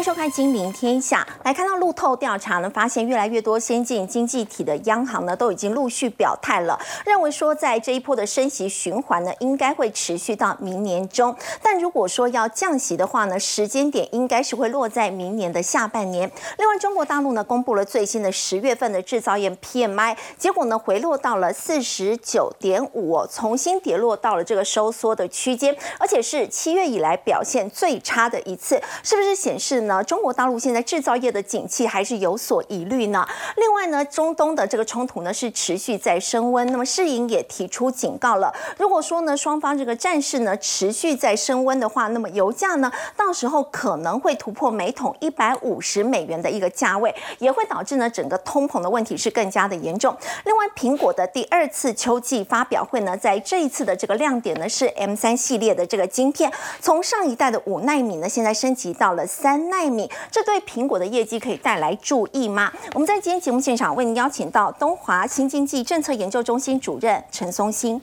迎收看《金陵天下》。来看到路透调查呢，发现越来越多先进经济体的央行呢，都已经陆续表态了，认为说在这一波的升息循环呢，应该会持续到明年中。但如果说要降息的话呢，时间点应该是会落在明年的下半年。另外，中国大陆呢，公布了最新的十月份的制造业 PMI，结果呢，回落到了四十九点五，重新跌落到了这个收缩的区间，而且是七月以来表现最差的一次，是不是显示呢？中国大陆现在制造业的景气还是有所疑虑呢。另外呢，中东的这个冲突呢是持续在升温。那么世银也提出警告了，如果说呢双方这个战事呢持续在升温的话，那么油价呢到时候可能会突破每桶一百五十美元的一个价位，也会导致呢整个通膨的问题是更加的严重。另外，苹果的第二次秋季发表会呢，在这一次的这个亮点呢是 M 三系列的这个晶片，从上一代的五纳米呢，现在升级到了三纳米，这对苹果的业绩可以带来注意吗？我们在今天节目现场为您邀请到东华新经济政策研究中心主任陈松兴，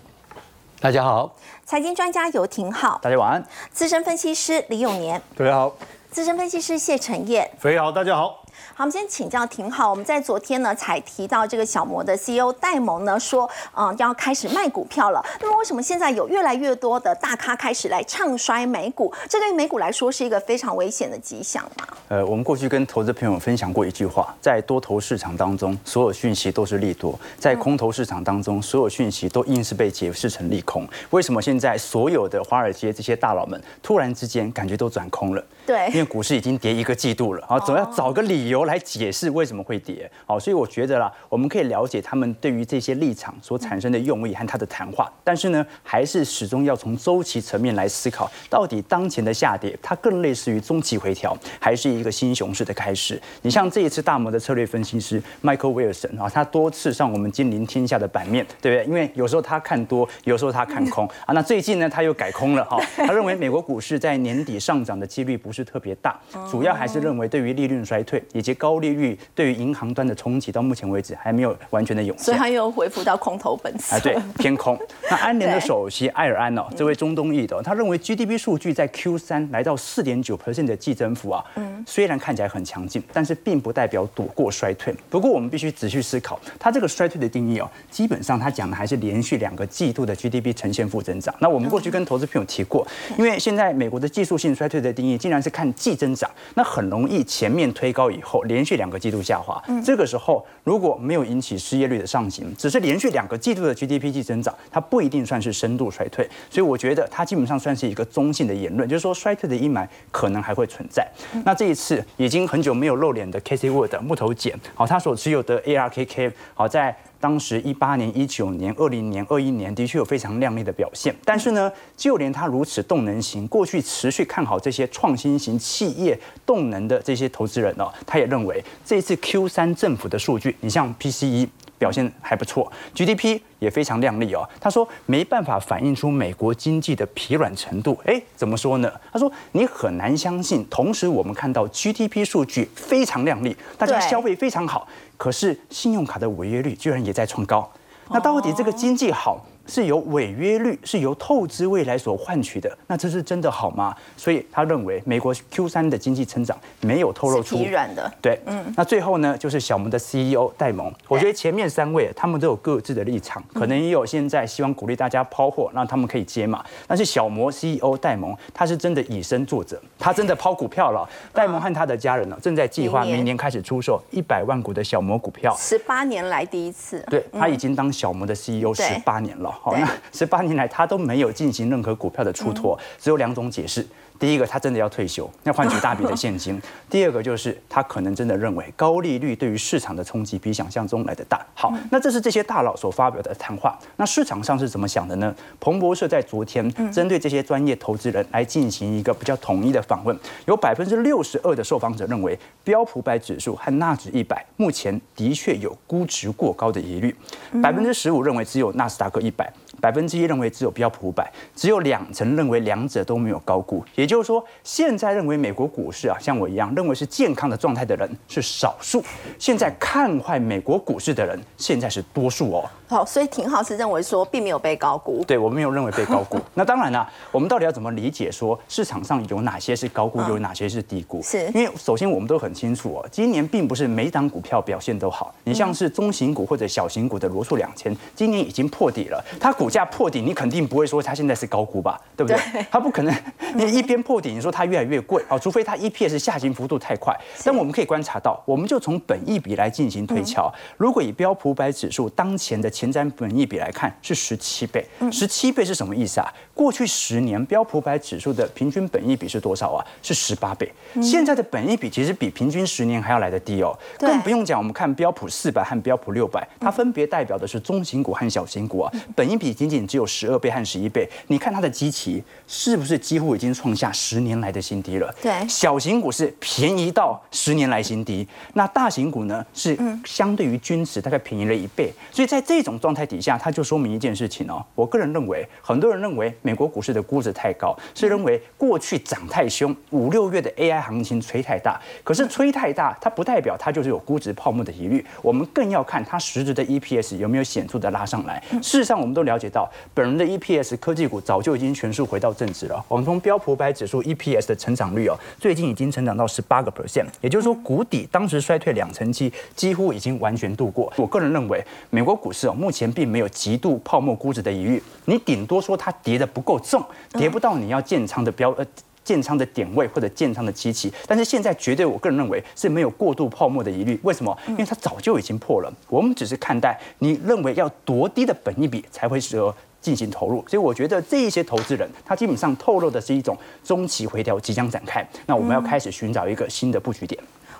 大家好；财经专家游廷浩，大家晚安；资深分析师李永年，大家好；资深分析师谢承彦，肥好，大家好。好，我们先请教挺好。我们在昨天呢才提到这个小摩的 CEO 戴蒙呢说，嗯，要开始卖股票了。那么为什么现在有越来越多的大咖开始来唱衰美股？这对于美股来说是一个非常危险的迹象吗？呃，我们过去跟投资朋友分享过一句话，在多头市场当中，所有讯息都是利多；在空头市场当中，所有讯息都硬是被解释成利空。为什么现在所有的华尔街这些大佬们突然之间感觉都转空了？对，因为股市已经跌一个季度了，啊，总要找个理由来解释为什么会跌。好，所以我觉得啦，我们可以了解他们对于这些立场所产生的用意和他的谈话，但是呢，还是始终要从周期层面来思考，到底当前的下跌，它更类似于中期回调，还是一个新熊市的开始？你像这一次大摩的策略分析师 Michael Wilson 啊，他多次上我们金陵天下的版面，对不对？因为有时候他看多，有时候他看空啊。那最近呢，他又改空了哈，他认为美国股市在年底上涨的几率不是。特别大，主要还是认为对于利率衰退以及高利率对于银行端的冲击，到目前为止还没有完全的涌现，所以他又恢复到空头本色。哎，对，偏空。那安联的首席埃尔安哦，这位中东裔的，他认为 GDP 数据在 Q 三来到四点九 percent 的季增幅啊，嗯，虽然看起来很强劲，但是并不代表躲过衰退。不过我们必须仔细思考，他这个衰退的定义哦，基本上他讲的还是连续两个季度的 GDP 呈现负增长。那我们过去跟投资朋友提过，因为现在美国的技术性衰退的定义竟然是。是看季增长，那很容易前面推高以后连续两个季度下滑。这个时候如果没有引起失业率的上行，只是连续两个季度的 GDP 季增长，它不一定算是深度衰退。所以我觉得它基本上算是一个中性的言论，就是说衰退的阴霾可能还会存在。那这一次已经很久没有露脸的 Casey Wood 木头姐，好，他所持有的 ARKK 好在。当时一八年、一九年、二零年、二一年的确有非常亮丽的表现，但是呢，就连他如此动能型、过去持续看好这些创新型企业动能的这些投资人呢，他也认为这次 Q 三政府的数据，你像 PCE。表现还不错，GDP 也非常亮丽哦。他说没办法反映出美国经济的疲软程度。哎，怎么说呢？他说你很难相信。同时，我们看到 GDP 数据非常亮丽，大家消费非常好，可是信用卡的违约率居然也在创高。那到底这个经济好？是由违约率是由透支未来所换取的，那这是真的好吗？所以他认为美国 Q 三的经济成长没有透露出疲软的。对，嗯。那最后呢，就是小摩的 CEO 戴蒙，我觉得前面三位他们都有各自的立场，可能也有现在希望鼓励大家抛货，让他们可以接嘛。但是小摩 CEO 戴蒙他是真的以身作则，他真的抛股票了。戴蒙和他的家人呢，正在计划明年开始出售一百万股的小摩股票，十八年来第一次。对他已经当小摩的 CEO 十八年了。好，那十八年来他都没有进行任何股票的出脱，只有两种解释。第一个，他真的要退休，要换取大笔的现金；第二个，就是他可能真的认为高利率对于市场的冲击比想象中来的大。好，那这是这些大佬所发表的谈话。那市场上是怎么想的呢？彭博社在昨天针对这些专业投资人来进行一个比较统一的访问，有百分之六十二的受访者认为标普百指数和纳指一百目前的确有估值过高的疑虑，百分之十五认为只有纳斯达克一百。百分之一认为只有标普五百，只有两成认为两者都没有高估。也就是说，现在认为美国股市啊，像我一样认为是健康的状态的人是少数。现在看坏美国股市的人，现在是多数哦。好，所以廷浩是认为说并没有被高估。对我们没有认为被高估。那当然了，我们到底要怎么理解说市场上有哪些是高估，有哪些是低估？是因为首先我们都很清楚哦，今年并不是每档股票表现都好。你像是中型股或者小型股的罗素两千，今年已经破底了，它股价破底，你肯定不会说它现在是高估吧？对不对？它不可能，你一边破底，你说它越来越贵啊？除非它 EPS 下行幅度太快。但我们可以观察到，我们就从本益比来进行推敲。如果以标普百指数当前的前瞻本益比来看，是十七倍。十七倍是什么意思啊？过去十年标普百指数的平均本益比是多少啊？是十八倍。现在的本益比其实比平均十年还要来得低哦。更不用讲，我们看标普四百和标普六百，它分别代表的是中型股和小型股啊。本益比仅仅只有十二倍和十一倍。你看它的基期是不是几乎已经创下十年来的新低了？对，小型股是便宜到十年来新低，那大型股呢是相对于均值大概便宜了一倍。所以在这种状态底下，它就说明一件事情哦。我个人认为，很多人认为美国股市的估值太高，是认为过去涨太凶，五六月的 AI 行情吹太大。可是吹太大，它不代表它就是有估值泡沫的疑虑。我们更要看它实质的 EPS 有没有显著的拉上来。事实上，我们都了解到，本人的 EPS 科技股早就已经全数回到正值了。我们从标普百指数 EPS 的成长率哦，最近已经成长到十八个 percent，也就是说谷底当时衰退两成七，几乎已经完全度过。我个人认为，美国股市哦，目前并没有极度泡沫估值的疑虑，你顶多说它跌的不够重，跌不到你要建仓的标呃。建仓的点位或者建仓的机器，但是现在绝对，我个人认为是没有过度泡沫的疑虑。为什么？因为它早就已经破了。我们只是看待你认为要多低的本一比才会适合进行投入。所以我觉得这一些投资人，他基本上透露的是一种中期回调即将展开。那我们要开始寻找一个新的布局点。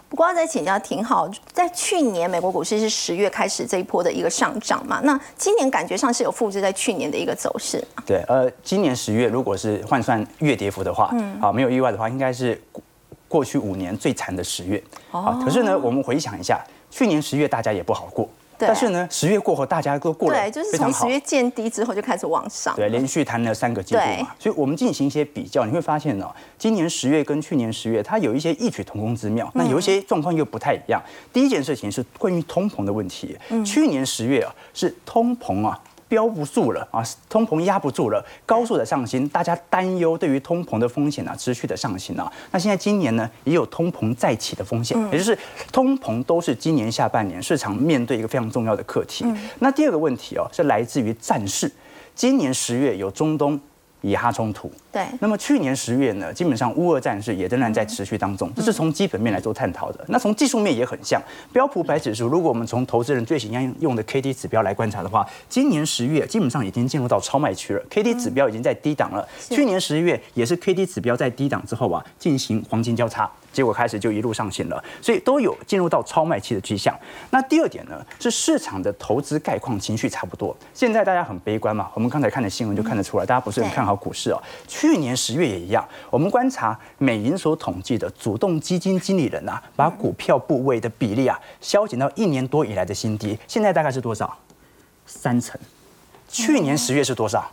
不过要再请教挺好，在去年美国股市是十月开始这一波的一个上涨嘛？那今年感觉上是有复制在去年的一个走势。对，呃，今年十月如果是换算月跌幅的话，嗯，好，没有意外的话，应该是过去五年最惨的十月。哦，可是呢，我们回想一下，去年十月大家也不好过。但是呢，十月过后，大家都过得对，就是从十月见低之后就开始往上，对，连续弹了三个季度嘛。所以我们进行一些比较，你会发现呢，今年十月跟去年十月，它有一些异曲同工之妙，那有一些状况又不太一样。第一件事情是关于通膨的问题，去年十月啊是通膨啊。标不住了啊，通膨压不住了，高速的上行，大家担忧对于通膨的风险啊，持续的上行啊。那现在今年呢，也有通膨再起的风险，也就是通膨都是今年下半年市场面对一个非常重要的课题。那第二个问题哦，是来自于战事，今年十月有中东。以哈冲突，对。那么去年十月呢，基本上乌俄战事也仍然在持续当中，这是从基本面来做探讨的。那从技术面也很像，标普白指数，如果我们从投资人最喜欢用的 K D 指标来观察的话，今年十月基本上已经进入到超卖区了，K D 指标已经在低档了。去年十月也是 K D 指标在低档之后啊，进行黄金交叉。结果开始就一路上行了，所以都有进入到超卖期的迹象。那第二点呢，是市场的投资概况情绪差不多。现在大家很悲观嘛，我们刚才看的新闻就看得出来，大家不是很看好股市哦。去年十月也一样，我们观察美银所统计的主动基金经理人啊，把股票部位的比例啊，削减到一年多以来的新低。现在大概是多少？三成。去年十月是多少？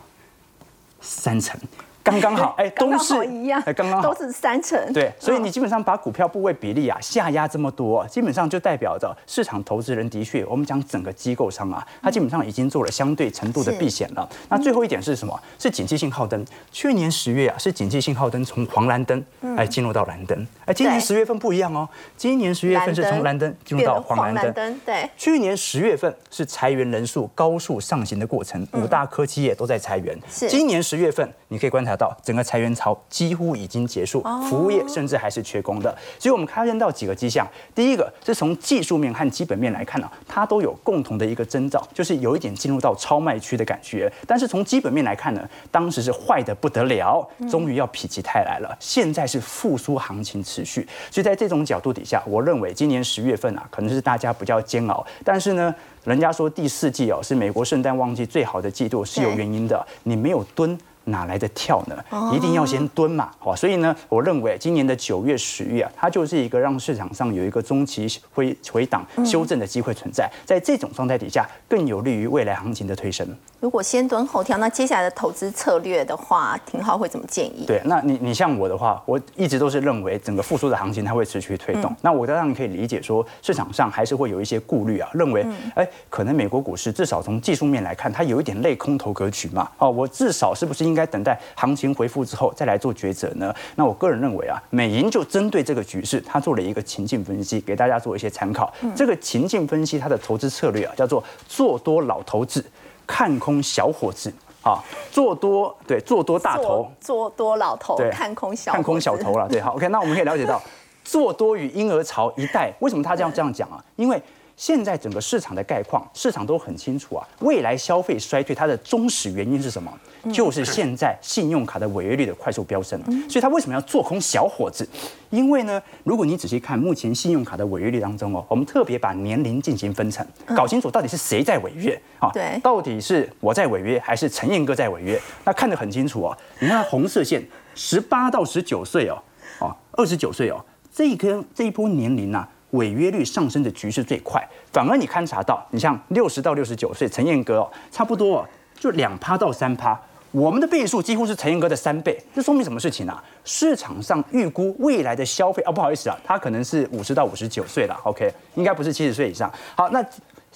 三成。刚刚好，哎，都是一样，哎，刚刚好，都是三成，对，所以你基本上把股票部位比例啊下压这么多，基本上就代表着市场投资人的确，我们讲整个机构商啊，他基本上已经做了相对程度的避险了。那最后一点是什么？是警惕信号灯。去年十月啊，是警惕信号灯从黄蓝灯哎进入到蓝灯，哎，今年十月份不一样哦，今年十月份是从蓝灯进入到黄蓝灯，对。去年十月份是裁员人数高速上行的过程，五大科技业都在裁员。是。今年十月份你可以观察。到整个裁员潮几乎已经结束，服务业甚至还是缺工的，所以我们看见到几个迹象。第一个是从技术面和基本面来看呢，它都有共同的一个征兆，就是有一点进入到超卖区的感觉。但是从基本面来看呢，当时是坏的不得了，终于要否极泰来了。现在是复苏行情持续，所以在这种角度底下，我认为今年十月份啊，可能是大家比较煎熬。但是呢，人家说第四季哦是美国圣诞旺季最好的季度是有原因的，你没有蹲。哪来的跳呢？一定要先蹲嘛，好，所以呢，我认为今年的九月、十月啊，它就是一个让市场上有一个中期回回档修正的机会存在，在这种状态底下，更有利于未来行情的推升。如果先蹲后跳，那接下来的投资策略的话，廷浩会怎么建议？对，那你你像我的话，我一直都是认为整个复苏的行情它会持续推动。那我当然可以理解说，市场上还是会有一些顾虑啊，认为哎，可能美国股市至少从技术面来看，它有一点类空头格局嘛。哦，我至少是不是应该等待行情回复之后再来做抉择呢？那我个人认为啊，美银就针对这个局势，他做了一个情境分析，给大家做一些参考。这个情境分析它的投资策略啊，叫做做多老头子，看空小伙子。啊，做多对做多大头，做多老头，看空小看空小头了。对，好，OK，那我们可以了解到，做多与婴儿潮一代，为什么他这样这样讲啊？因为。现在整个市场的概况，市场都很清楚啊。未来消费衰退，它的忠实原因是什么？就是现在信用卡的违约率的快速飙升。所以，他为什么要做空小伙子？因为呢，如果你仔细看目前信用卡的违约率当中哦，我们特别把年龄进行分层，搞清楚到底是谁在违约啊？对，到底是我在违约，还是陈彦哥在违约？那看得很清楚哦。你看红色线，十八到十九岁哦，哦，二十九岁哦，这一根这一波年龄呐。违约率上升的局势最快，反而你勘察到，你像六十到六十九岁陈彦哥，差不多就两趴到三趴，我们的倍数几乎是陈彦哥的三倍，这说明什么事情啊？市场上预估未来的消费啊，不好意思啊，他可能是五十到五十九岁了，OK，应该不是七十岁以上。好，那。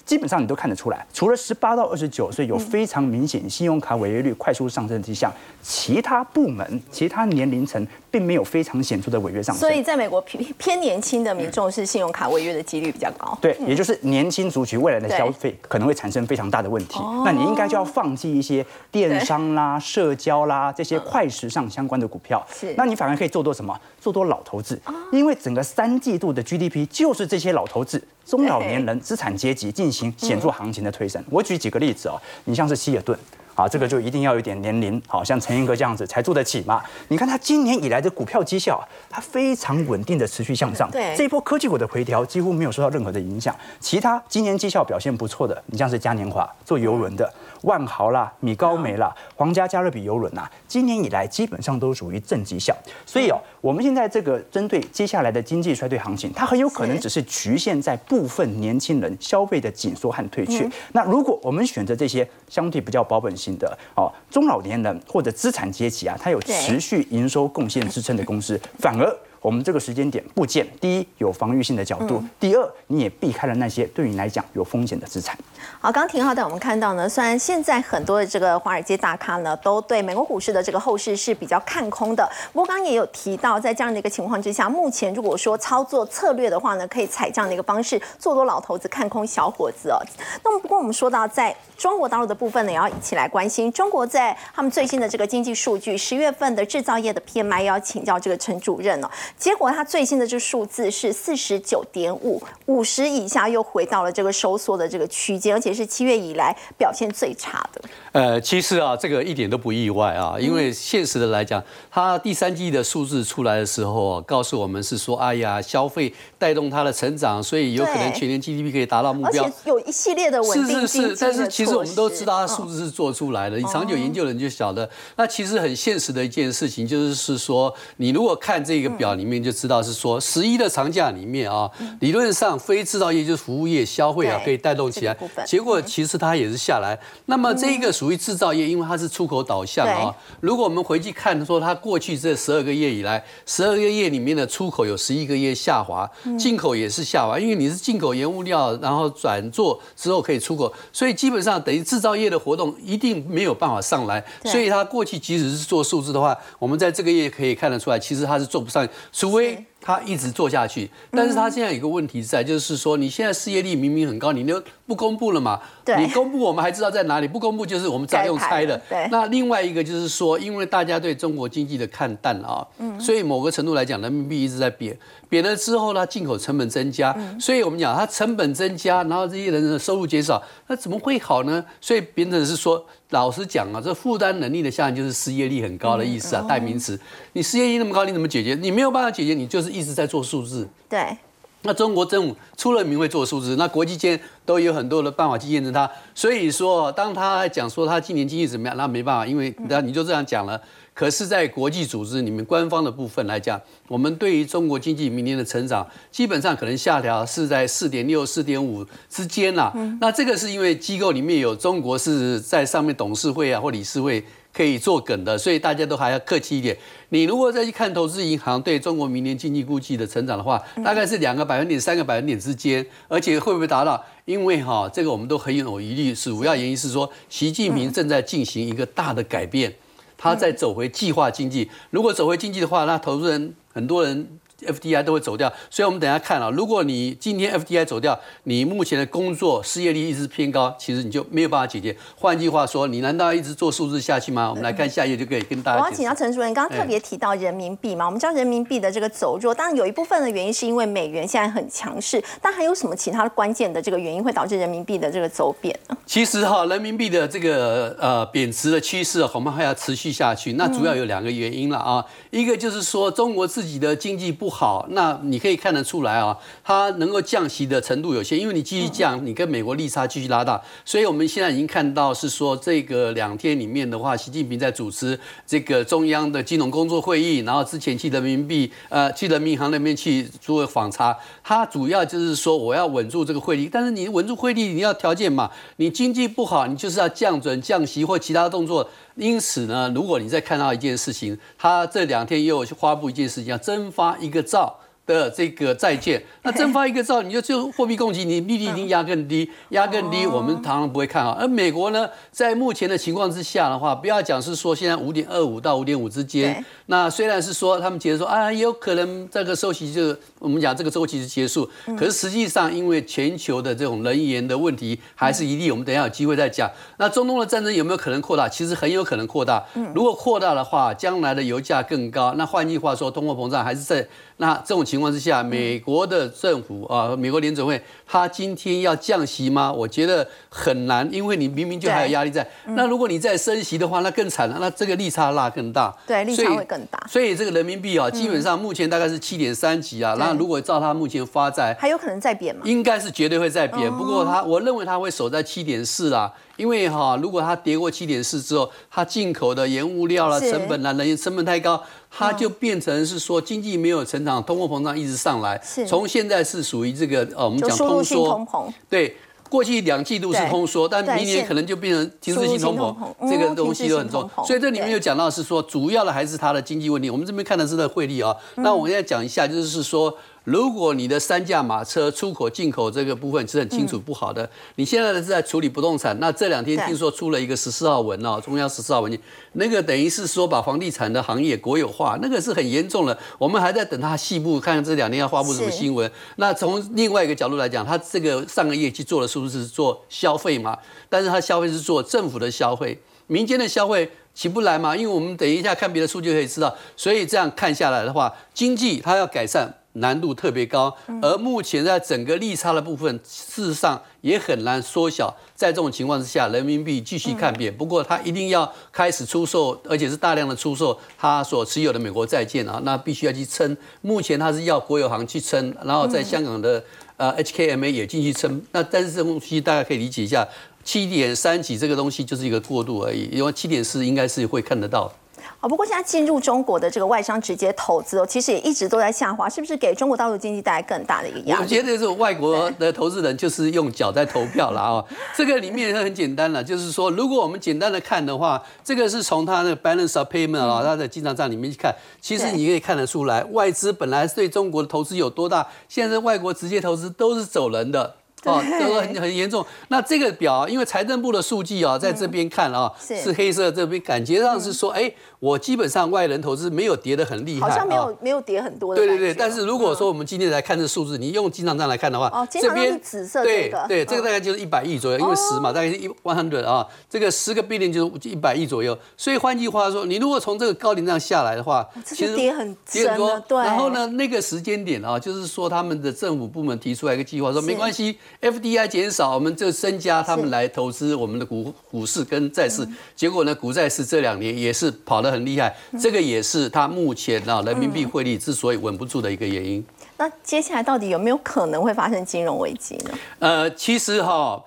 基本上你都看得出来，除了十八到二十九岁有非常明显信用卡违约率快速上升的迹象，其他部门、其他年龄层并没有非常显著的违约上升。所以，在美国偏偏年轻的民众是信用卡违约的几率比较高。对，也就是年轻族群未来的消费可能会产生非常大的问题。那你应该就要放弃一些电商啦、社交啦这些快时尚相关的股票。是，那你反而可以做多什么？做多老头子，因为整个三季度的 GDP 就是这些老头子。中老年人资产阶级进行显著行情的推升。我举几个例子哦，你像是希尔顿，啊，这个就一定要有点年龄，好像陈英哥这样子才做得起嘛。你看他今年以来的股票绩效，它非常稳定的持续向上。对，这一波科技股的回调几乎没有受到任何的影响。其他今年绩效表现不错的，你像是嘉年华做游轮的。万豪啦、米高梅啦、皇家加勒比游轮呐，今年以来基本上都属于正绩效。所以哦，我们现在这个针对接下来的经济衰退行情，它很有可能只是局限在部分年轻人消费的紧缩和退却。那如果我们选择这些相对比较保本型的哦，中老年人或者资产阶级啊，它有持续营收贡献支撑的公司，反而。我们这个时间点不见，第一有防御性的角度，第二你也避开了那些对你来讲有风险的资产。好，刚刚挺好的，我们看到呢，虽然现在很多的这个华尔街大咖呢，都对美国股市的这个后市是比较看空的。不过刚刚也有提到，在这样的一个情况之下，目前如果说操作策略的话呢，可以采这样的一个方式，做多老头子，看空小伙子哦。那么不过我们说到在中国大陆的部分呢，也要一起来关心。中国在他们最新的这个经济数据，十月份的制造业的 PMI 要请教这个陈主任哦。结果他最新的这数字是四十九点五，五十以下又回到了这个收缩的这个区间，而且是七月以来表现最差的。呃，其实啊，这个一点都不意外啊，因为现实的来讲，它第三季的数字出来的时候，告诉我们是说，哎呀，消费带动它的成长，所以有可能全年 GDP 可以达到目标，而且有一系列的稳定是是是，但是其实我们都知道，它数字是做出来的，你长久研究的人就晓得。那其实很现实的一件事情，就是是说，你如果看这个表里面就知道是说，十一的长假里面啊，理论上非制造业就是服务业、消费啊可以带动起来，结果其实它也是下来。那么这个。属于制造业，因为它是出口导向啊。如果我们回去看，说它过去这十二个月以来，十二个月里面的出口有十一个月下滑，进口也是下滑，因为你是进口原物料，然后转做之后可以出口，所以基本上等于制造业的活动一定没有办法上来。所以它过去即使是做数字的话，我们在这个月可以看得出来，其实它是做不上，除非。他一直做下去，但是他现在有个问题在，就是说你现在失业率明明很高，你都不公布了嘛？你公布我们还知道在哪里，不公布就是我们再用猜的。那另外一个就是说，因为大家对中国经济的看淡了啊，所以某个程度来讲，人民币一直在贬，贬了之后呢，进口成本增加，所以我们讲它成本增加，然后这些人的收入减少，那怎么会好呢？所以变成是说。老实讲啊，这负担能力的下降就是失业率很高的意思啊，代名词。你失业率那么高，你怎么解决？你没有办法解决，你就是一直在做数字。对。那中国政府出了名会做数字，那国际间都有很多的办法去验证它。所以说，当他讲说他今年经济怎么样，那没办法，因为那你就这样讲了。可是，在国际组织里面，官方的部分来讲，我们对于中国经济明年的成长，基本上可能下调是在四点六、四点五之间啦。那这个是因为机构里面有中国是在上面董事会啊或理事会。可以做梗的，所以大家都还要客气一点。你如果再去看投资银行对中国明年经济估计的成长的话，大概是两个百分点、三个百分点之间，而且会不会达到？因为哈，这个我们都很有疑虑，主要原因是说，习近平正在进行一个大的改变，他在走回计划经济。如果走回经济的话，那投资人很多人。FDI 都会走掉，所以我们等下看啊。如果你今天 FDI 走掉，你目前的工作失业率一直偏高，其实你就没有办法解决。换句话说，你难道一直做数字下去吗？我们来看下一页就可以跟大家。我要请教陈主任，刚刚特别提到人民币嘛，我们知道人民币的这个走弱，当然有一部分的原因是因为美元现在很强势，但还有什么其他的关键的这个原因会导致人民币的这个走贬呢？其实哈，人民币的这个呃贬值的趋势恐怕还要持续下去。那主要有两个原因了啊，一个就是说中国自己的经济不。不好，那你可以看得出来啊，它能够降息的程度有限，因为你继续降，你跟美国利差继续拉大，所以我们现在已经看到是说这个两天里面的话，习近平在主持这个中央的金融工作会议，然后之前去人民币呃去人民银行那边去做访查，他主要就是说我要稳住这个汇率，但是你稳住汇率你要条件嘛，你经济不好，你就是要降准降息或其他动作。因此呢，如果你再看到一件事情，他这两天又发布一件事情，要增发一个兆。的这个债券，那增发一个兆，你就就货币供给，你利率一定压更低，压更低，我们当然不会看好。而美国呢，在目前的情况之下的话，不要讲是说现在五点二五到五点五之间，那虽然是说他们觉得说啊，有可能这个周期就我们讲这个周期是结束，可是实际上因为全球的这种能源的问题还是一例，我们等下有机会再讲。那中东的战争有没有可能扩大？其实很有可能扩大。如果扩大的话，将来的油价更高。那换句话说，通货膨胀还是在。那这种情况之下，美国的政府啊，美国联准会，他今天要降息吗？我觉得很难，因为你明明就还有压力在。那如果你再升息的话，那更惨了，那这个利差拉更大。对，利差会更大。所以这个人民币啊，基本上目前大概是七点三级啊。那如果照它目前发债，还有可能再贬吗？应该是绝对会再贬。不过它，我认为它会守在七点四啦。因为哈，如果它跌过七点四之后，它进口的原物料啦、成本啦、能源成本太高，它就变成是说经济没有成长，通货膨胀一直上来。从现在是属于这个呃，我们讲通缩。对，过去两季度是通缩，但明年可能就变成停滞性通膨，这个东西都很重。所以这里面有讲到是说，主要的还是它的经济问题。我们这边看的是它的汇率啊，那我现在讲一下，就是说。如果你的三驾马车出口进口这个部分是很清楚不好的，你现在是在处理不动产，那这两天听说出了一个十四号文哦，中央十四号文件，那个等于是说把房地产的行业国有化，那个是很严重的。我们还在等他细部看看这两天要发布什么新闻。那从另外一个角度来讲，他这个上个业绩做的是不是做消费嘛？但是他消费是做政府的消费，民间的消费起不来嘛？因为我们等一下看别的数据可以知道，所以这样看下来的话，经济它要改善。难度特别高，而目前在整个利差的部分，事实上也很难缩小。在这种情况之下，人民币继续看贬。不过，它一定要开始出售，而且是大量的出售它所持有的美国债券啊，那必须要去撑。目前它是要国有行去撑，然后在香港的呃 HKMA 也进去撑。那但是这东西大家可以理解一下，七点三几这个东西就是一个过渡而已，因为七点四应该是会看得到。啊，不过现在进入中国的这个外商直接投资哦，其实也一直都在下滑，是不是给中国大陆经济带来更大的一个压力？我觉得这种外国的投资人就是用脚在投票了啊。这个里面很简单了，就是说，如果我们简单的看的话，这个是从它的 balance of payment 啊，它的经常账里面去看，其实你可以看得出来，外资本来对中国的投资有多大，现在外国直接投资都是走人的。哦，这个很很严重。那这个表，因为财政部的数据啊，在这边看啊，是。黑色这边，感觉上是说，哎，我基本上外人投资没有跌得很厉害，好像没有没有跌很多。对对对，但是如果说我们今天来看这数字，你用经常账来看的话，哦，这边是紫色对对，这个大概就是一百亿左右，因为十嘛，大概是一 one hundred 啊，这个十个 billion 就是一百亿左右。所以换句话说，你如果从这个高点上下来的话，其实跌很跌多。对。然后呢，那个时间点啊，就是说他们的政府部门提出来一个计划，说没关系，FDI 减。少我们就增加他们来投资我们的股股市跟债市，结果呢，股债市这两年也是跑得很厉害，这个也是它目前啊人民币汇率之所以稳不住的一个原因。那接下来到底有没有可能会发生金融危机呢？呃，其实哈。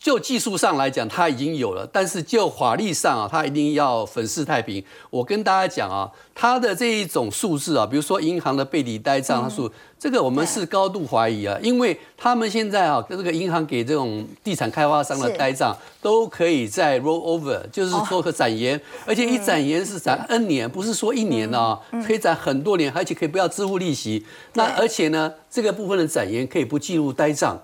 就技术上来讲，它已经有了，但是就法律上啊，它一定要粉饰太平。我跟大家讲啊，它的这一种数字啊，比如说银行的背离呆账数，这个我们是高度怀疑啊，因为他们现在啊，跟这个银行给这种地产开发商的呆账都可以在 roll over，就是说可展延，而且一展延是展 N 年，不是说一年啊，可以展很多年，而且可以不要支付利息。那而且呢，这个部分的展延可以不计入呆账。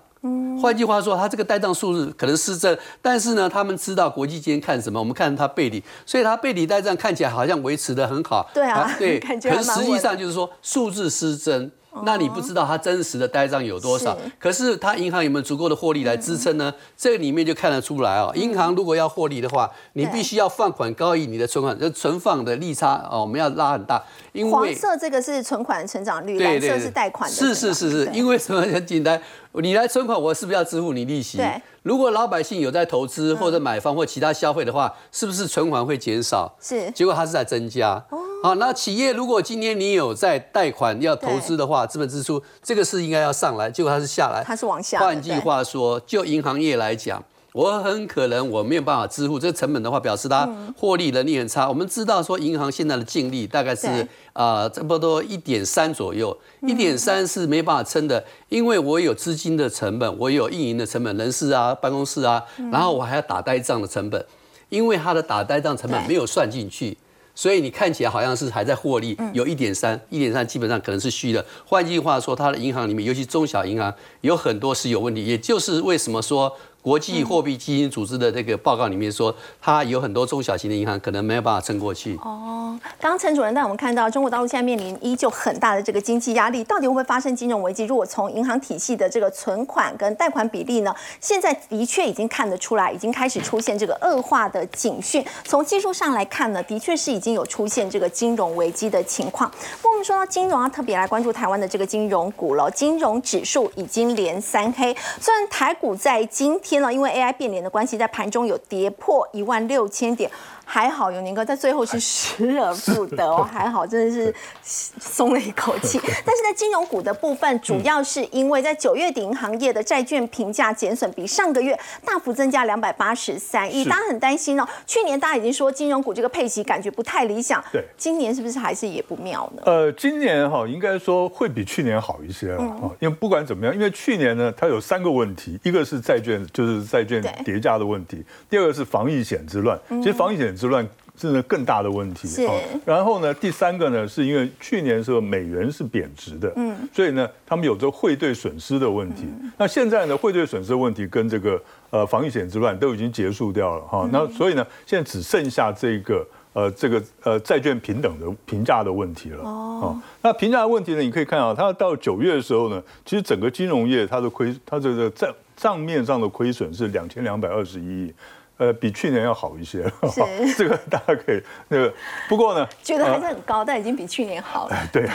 换句话说，他这个呆账数字可能失真，但是呢，他们知道国际间看什么，我们看它背离，所以它背离呆账看起来好像维持的很好。对啊，对，可是实际上就是说数字失真。那你不知道它真实的呆账有多少，可是它银行有没有足够的获利来支撑呢？这里面就看得出来哦。银行如果要获利的话，你必须要放款高于你的存款，就存放的利差哦，我们要拉很大。因为黄色这个是存款成长率，蓝色是贷款的。是是是是，因为什么很简单？你来存款，我是不是要支付你利息？对。如果老百姓有在投资或者买房或其他消费的话，是不是存款会减少？是。结果它是在增加。哦好，那企业如果今天你有在贷款要投资的话，资本支出这个是应该要上来，结果它是下来，它是往下。换句话说，就银行业来讲，我很可能我没有办法支付这个成本的话，表示它获利能力很差。我们知道说，银行现在的净利大概是啊，差不多一点三左右，一点三是没办法撑的，因为我有资金的成本，我有运营的成本，人事啊、办公室啊，然后我还要打呆账的成本，因为它的打呆账成本没有算进去。所以你看起来好像是还在获利，有一点三，一点三基本上可能是虚的。换句话说，它的银行里面，尤其中小银行有很多是有问题，也就是为什么说。国际货币基金组织的这个报告里面说，它有很多中小型的银行可能没有办法撑过去。哦，刚刚陈主任带我们看到，中国大陆现在面临依旧很大的这个经济压力，到底会不会发生金融危机？如果从银行体系的这个存款跟贷款比例呢，现在的确已经看得出来，已经开始出现这个恶化的警讯。从技术上来看呢，的确是已经有出现这个金融危机的情况。不过我们说到金融，啊特别来关注台湾的这个金融股了，金融指数已经连三黑，虽然台股在今天。因为 AI 变脸的关系，在盘中有跌破一万六千点。还好永宁哥在最后是失而复得 哦，还好真的是松了一口气。但是在金融股的部分，主要是因为在九月底银行业的债券评价减损比上个月大幅增加两百八十三亿，大家很担心哦。去年大家已经说金融股这个配息感觉不太理想，对，今年是不是还是也不妙呢？呃，今年哈应该说会比去年好一些了哈，因为不管怎么样，因为去年呢它有三个问题，一个是债券就是债券叠加的问题，第二个是防疫险之乱，其实防疫险。之乱是更大的问题。是，然后呢，第三个呢，是因为去年的时候美元是贬值的，嗯，所以呢，他们有着汇兑损失的问题。那现在呢，汇兑损失的问题跟这个呃防御险之乱都已经结束掉了哈。那所以呢，现在只剩下这个呃这个呃债券平等的评价的问题了。哦，那评价的问题呢，你可以看到，它到九月的时候呢，其实整个金融业它的亏，它这个账账面上的亏损是两千两百二十一亿。呃，比去年要好一些，这个大家可以那个。不过呢，觉得还是很高，但已经比去年好了。对，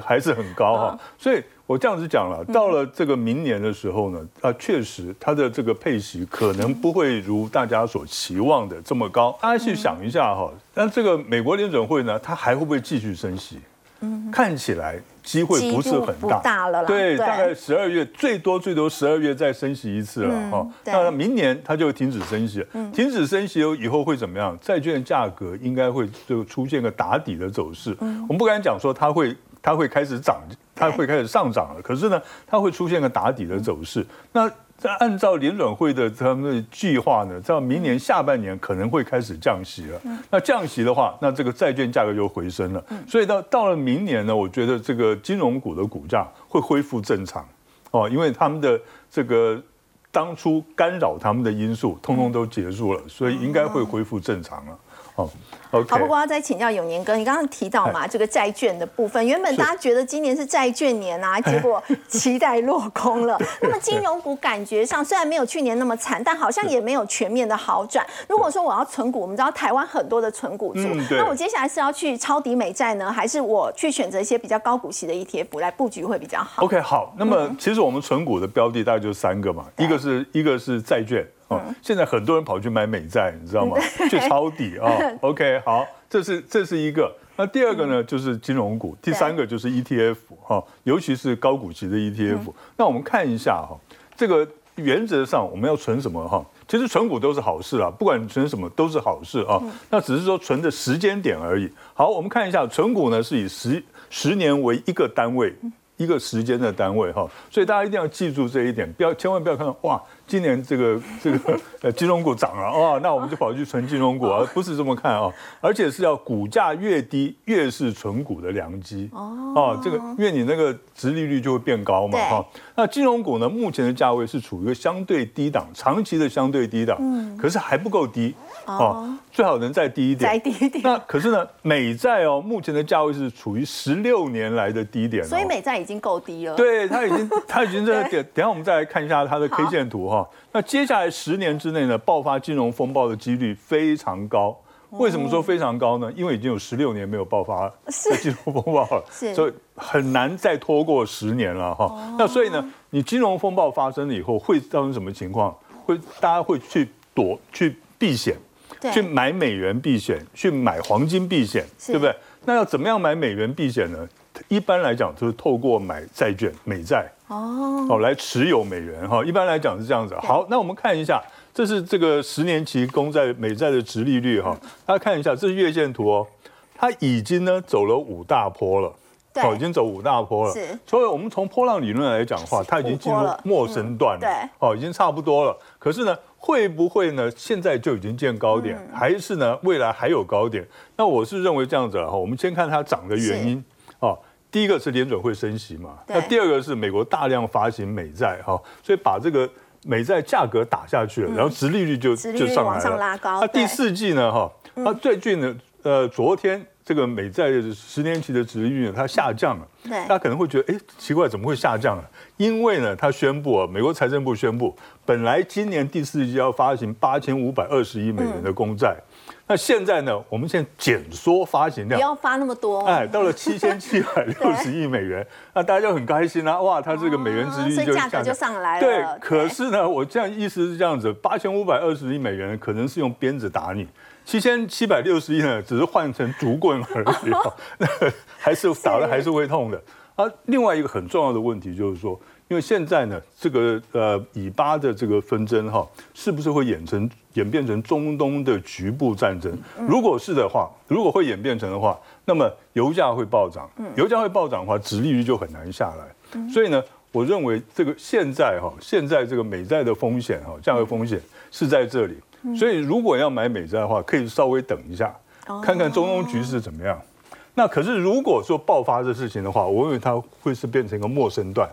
还是很 高哈。所以我这样子讲了，到了这个明年的时候呢，啊，确实它的这个配息可能不会如大家所期望的这么高。大家去想一下哈，那这个美国联准会呢，它还会不会继续升息？嗯，看起来。机会不是很大了，对，大概十二月最多最多十二月再升息一次了哈。那明年它就停止升息，停止升息以后会怎么样？债券价格应该会就出现个打底的走势。我们不敢讲说它会它会开始涨，它会开始上涨了，可是呢，它会出现个打底的走势。那在按照联准会的他们的计划呢，在明年下半年可能会开始降息了。那降息的话，那这个债券价格就回升了。所以到到了明年呢，我觉得这个金融股的股价会恢复正常哦，因为他们的这个当初干扰他们的因素通通都结束了，所以应该会恢复正常了。哦。好，不过要再请教永年哥，你刚刚提到嘛，这个债券的部分，原本大家觉得今年是债券年啊，结果期待落空了。那么金融股感觉上虽然没有去年那么惨，但好像也没有全面的好转。如果说我要存股，我们知道台湾很多的存股族，那我接下来是要去抄底美债呢，还是我去选择一些比较高股息的 ETF 来布局会比较好？OK，好，那么其实我们存股的标的大概就三个嘛，一个是一个是债券。哦，现在很多人跑去买美债，你知道吗？去抄底啊。OK，好，这是这是一个。那第二个呢，就是金融股，第三个就是 ETF 哈，尤其是高股息的 ETF。那我们看一下哈，这个原则上我们要存什么哈？其实存股都是好事啊，不管你存什么都是好事啊。那只是说存的时间点而已。好，我们看一下存股呢，是以十十年为一个单位，一个时间的单位哈。所以大家一定要记住这一点，不要千万不要看到哇。今年这个 这个呃金融股涨了哦，那我们就跑去存金融股，而不是这么看啊，而且是要股价越低越是存股的良机哦。这个因为你那个殖利率就会变高嘛哈。那金融股呢，目前的价位是处于一个相对低档，长期的相对低档，嗯，可是还不够低哦，最好能再低一点，再低一点。那可是呢，美债哦，目前的价位是处于十六年来的低点，所以美债已经够低了。对，它已经 它已经这个点。等下我们再来看一下它的 K 线图哈。那接下来十年之内呢，爆发金融风暴的几率非常高。为什么说非常高呢？因为已经有十六年没有爆发金融风暴了，所以很难再拖过十年了哈。那所以呢，你金融风暴发生了以后，会造成什么情况？会大家会去躲去避险，去买美元避险，去买黄金避险，对不对？那要怎么样买美元避险呢？一般来讲，就是透过买债券、美债哦，哦来持有美元哈。一般来讲是这样子。好，那我们看一下，这是这个十年期公债美债的值利率哈。大家看一下，这是月线图哦，它已经呢走了五大坡了，哦，已经走五大坡了。是。所以我们从波浪理论来讲的话，它已经进入陌生段了，对，哦，已经差不多了。可是呢，会不会呢？现在就已经见高点，还是呢未来还有高点？那我是认为这样子哈。我们先看它涨的原因。第一个是联准会升息嘛，那第二个是美国大量发行美债哈，所以把这个美债价格打下去了，然后殖利率就就上来了。那第四季呢哈，那最近呢呃昨天这个美债十年期的殖利率呢它下降了，大家可能会觉得哎奇怪怎么会下降了？因为呢它宣布啊，美国财政部宣布，本来今年第四季要发行八千五百二十亿美元的公债。那现在呢？我们现在减缩发行量，不要发那么多。哎，到了七千七百六十亿美元，那大家就很开心啦！哇，它这个美元值率就价格就上来了。对，可是呢，我这样意思是这样子：八千五百二十亿美元可能是用鞭子打你，七千七百六十亿呢，只是换成竹棍而已，那还是打了还是会痛的。啊，另外一个很重要的问题就是说。因为现在呢，这个呃以巴的这个纷争哈，是不是会演成演变成中东的局部战争？如果是的话，如果会演变成的话，那么油价会暴涨，油价会暴涨的话，殖利率就很难下来。所以呢，我认为这个现在哈，现在这个美债的风险哈，价格风险是在这里。所以如果要买美债的话，可以稍微等一下，看看中东局势怎么样。那可是如果说爆发这事情的话，我认为它会是变成一个陌生段。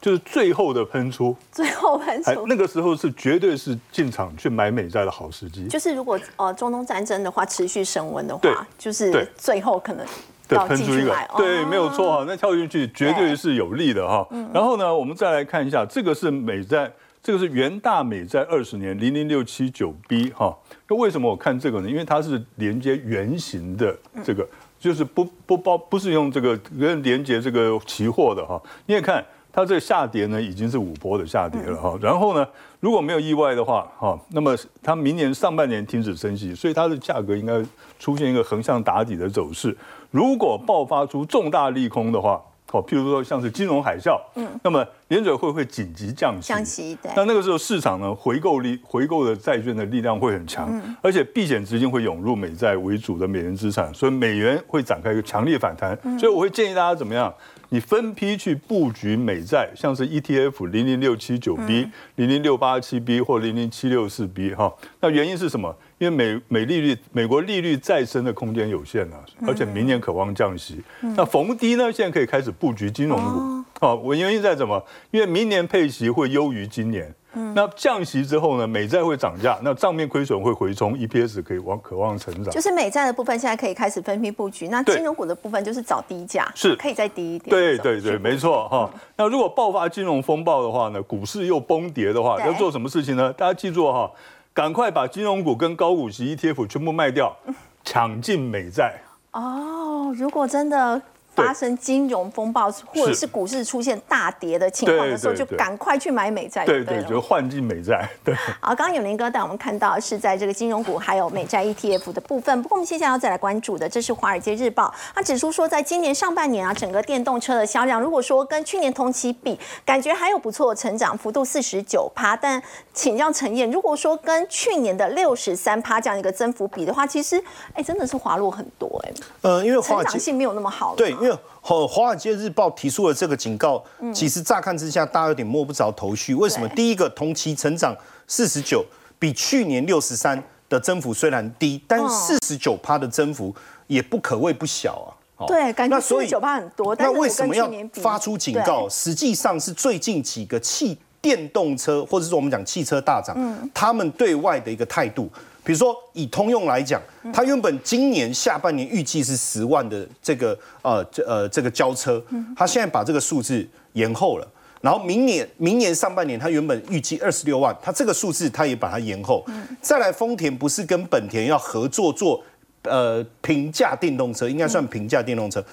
就是最后的喷出，最后喷出，那个时候是绝对是进场去买美债的好时机。就是如果呃中东战争的话持续升温的话，就是最后可能要喷出一个，对，没有错哈，那跳进去绝对是有利的哈。然后呢，我们再来看一下，这个是美债，这个是元大美债二十年零零六七九 B 哈。那为什么我看这个呢？因为它是连接圆形的这个，就是不不包不是用这个跟连接这个期货的哈。你也看。它这个下跌呢，已经是五波的下跌了哈。然后呢，如果没有意外的话，哈，那么它明年上半年停止升息，所以它的价格应该出现一个横向打底的走势。如果爆发出重大利空的话，好，譬如说像是金融海啸，嗯，那么联准会会紧急降息，降息，对。那那个时候市场呢，回购力回购的债券的力量会很强，而且避险资金会涌入美债为主的美元资产，所以美元会展开一个强烈反弹。所以我会建议大家怎么样？你分批去布局美债，像是 ETF 零零六七九 B、零零六八七 B 或零零七六四 B 哈，那原因是什么？因为美美利率美国利率再升的空间有限了，而且明年渴望降息。那逢低呢，现在可以开始布局金融股。哦，我原因在什么？因为明年配息会优于今年。嗯那降息之后呢，美债会涨价，那账面亏损会回冲，EPS 可以往渴望成长。就是美债的部分现在可以开始分批布局，那金融股的部分就是找低价，是可以再低一点。对对对，没错哈。那如果爆发金融风暴的话呢，股市又崩跌的话，要做什么事情呢？大家记住哈，赶快把金融股跟高股息 ETF 全部卖掉，抢进美债。哦，如果真的。发生金融风暴或者是股市出现大跌的情况的时候，就赶快去买美债。对对，就换进美债。对。好，刚刚永林哥带我们看到是在这个金融股还有美债 ETF 的部分。不过我们接下来要再来关注的，这是《华尔街日报》它指出说，在今年上半年啊，整个电动车的销量，如果说跟去年同期比，感觉还有不错的成长幅度，四十九趴。但请教陈燕，如果说跟去年的六十三趴这样一个增幅比的话，其实哎，真的是滑落很多哎。呃，因为成长性没有那么好。对，因为华华尔街日报提出了这个警告，其实乍看之下，大家有点摸不着头绪。为什么？第一个，同期成长四十九，比去年六十三的增幅虽然低，但四十九趴的增幅也不可谓不小啊。对，感觉四十九趴很多。那为什么要发出警告？实际上是最近几个汽电动车，或者是我们讲汽车大涨，他们对外的一个态度。比如说，以通用来讲，它原本今年下半年预计是十万的这个呃这呃这个交车，它现在把这个数字延后了。然后明年明年上半年，它原本预计二十六万，它这个数字它也把它延后。再来，丰田不是跟本田要合作做呃平价电动车，应该算平价电动车，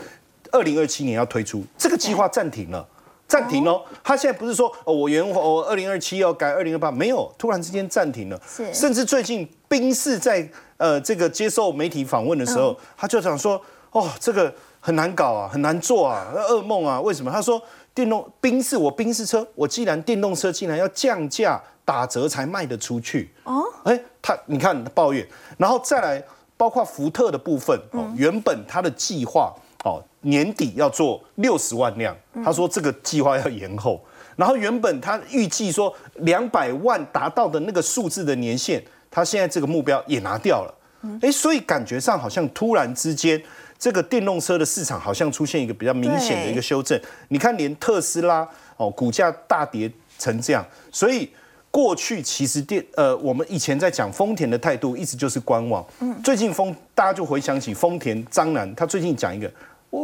二零二七年要推出，这个计划暂停了。暂停哦，他现在不是说哦，我原我二零二七要改二零二八，没有，突然之间暂停了。是，甚至最近宾士在呃这个接受媒体访问的时候，他就想说，哦，这个很难搞啊，很难做啊，噩梦啊，为什么？他说电动宾士，我宾士车，我既然电动车竟然要降价打折才卖得出去哦，哎，他你看抱怨，然后再来包括福特的部分哦，原本他的计划。哦，年底要做六十万辆，他说这个计划要延后。然后原本他预计说两百万达到的那个数字的年限，他现在这个目标也拿掉了。哎，所以感觉上好像突然之间，这个电动车的市场好像出现一个比较明显的一个修正。你看，连特斯拉哦，股价大跌成这样，所以过去其实电呃，我们以前在讲丰田的态度一直就是观望。嗯，最近丰大家就回想起丰田张楠，他最近讲一个。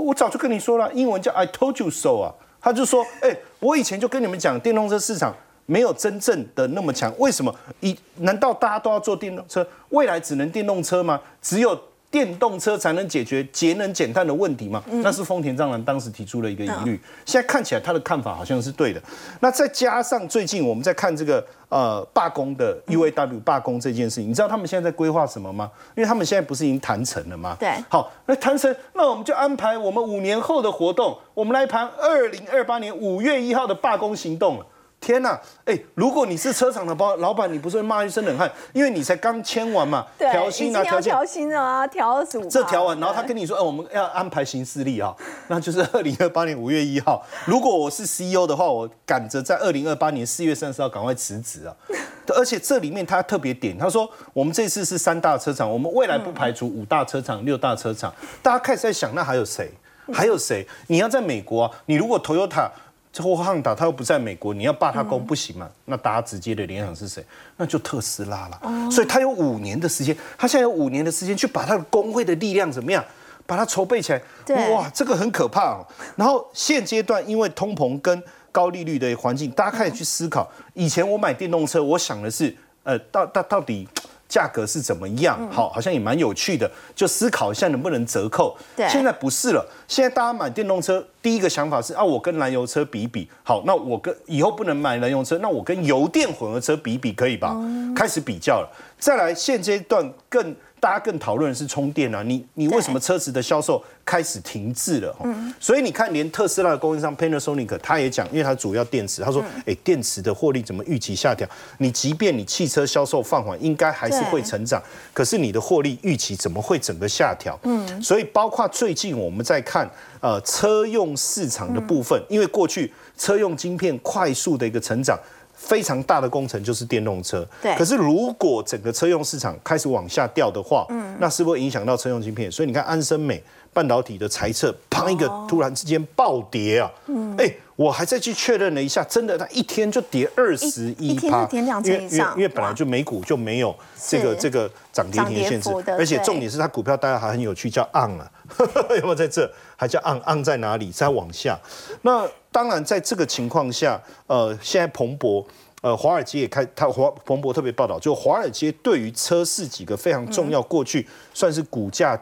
我早就跟你说了，英文叫 I told you so 啊，他就说，哎，我以前就跟你们讲，电动车市场没有真正的那么强，为什么？一难道大家都要做电动车？未来只能电动车吗？只有。电动车才能解决节能减碳的问题吗？那是丰田章男当时提出了一个疑虑。现在看起来他的看法好像是对的。那再加上最近我们在看这个呃罢工的 UAW 罢工这件事情，你知道他们现在在规划什么吗？因为他们现在不是已经谈成了吗？对。好，那谈成，那我们就安排我们五年后的活动，我们来谈二零二八年五月一号的罢工行动了。天呐，哎，如果你是车厂的包老板，你不是会骂一身冷汗，因为你才刚签完嘛，调薪啊，调调薪啊，调十五。这调完，然后他跟你说，哎，我们要安排行事历啊，那就是二零二八年五月一号。如果我是 CEO 的话，我赶着在二零二八年四月三十号赶快辞职啊。而且这里面他特别点，他说我们这次是三大车厂，我们未来不排除五大车厂、六大车厂。大家开始在想，那还有谁？还有谁？你要在美国啊？你如果 Toyota。这货汉达他又不在美国，你要罢他工不行嘛？那大家直接的联想是谁？那就特斯拉了。所以他有五年的时间，他现在有五年的时间去把他的工会的力量怎么样，把它筹备起来。哇，这个很可怕哦。然后现阶段因为通膨跟高利率的环境，大家开始去思考。以前我买电动车，我想的是，呃，到到到底。价格是怎么样？好，好像也蛮有趣的，就思考一下能不能折扣。对，现在不是了。现在大家买电动车，第一个想法是啊，我跟燃油车比比。好，那我跟以后不能买燃油车，那我跟油电混合车比比，可以吧？开始比较了。再来，现阶段更。大家更讨论的是充电啊，你你为什么车子的销售开始停滞了？嗯，所以你看，连特斯拉的供应商 Panasonic 他也讲，因为它主要电池，他说，哎，电池的获利怎么预期下调？你即便你汽车销售放缓，应该还是会成长，可是你的获利预期怎么会整个下调？嗯，所以包括最近我们在看呃车用市场的部分，因为过去车用晶片快速的一个成长。非常大的工程就是电动车，对。可是如果整个车用市场开始往下掉的话，嗯，那是不是影响到车用晶片？所以你看安森美半导体的裁测，砰一个突然之间暴跌啊！嗯，哎，我还再去确认了一下，真的，它一天就跌二十一趴，因为因为本来就美股就没有这个这个涨跌停限制，而且重点是它股票大家还很有趣，叫 on 啊，有没有在这？还叫按按在哪里？再往下。那当然，在这个情况下，呃，现在彭博，呃，华尔街也开，他华彭博特别报道，就华尔街对于车市几个非常重要，过去算是股价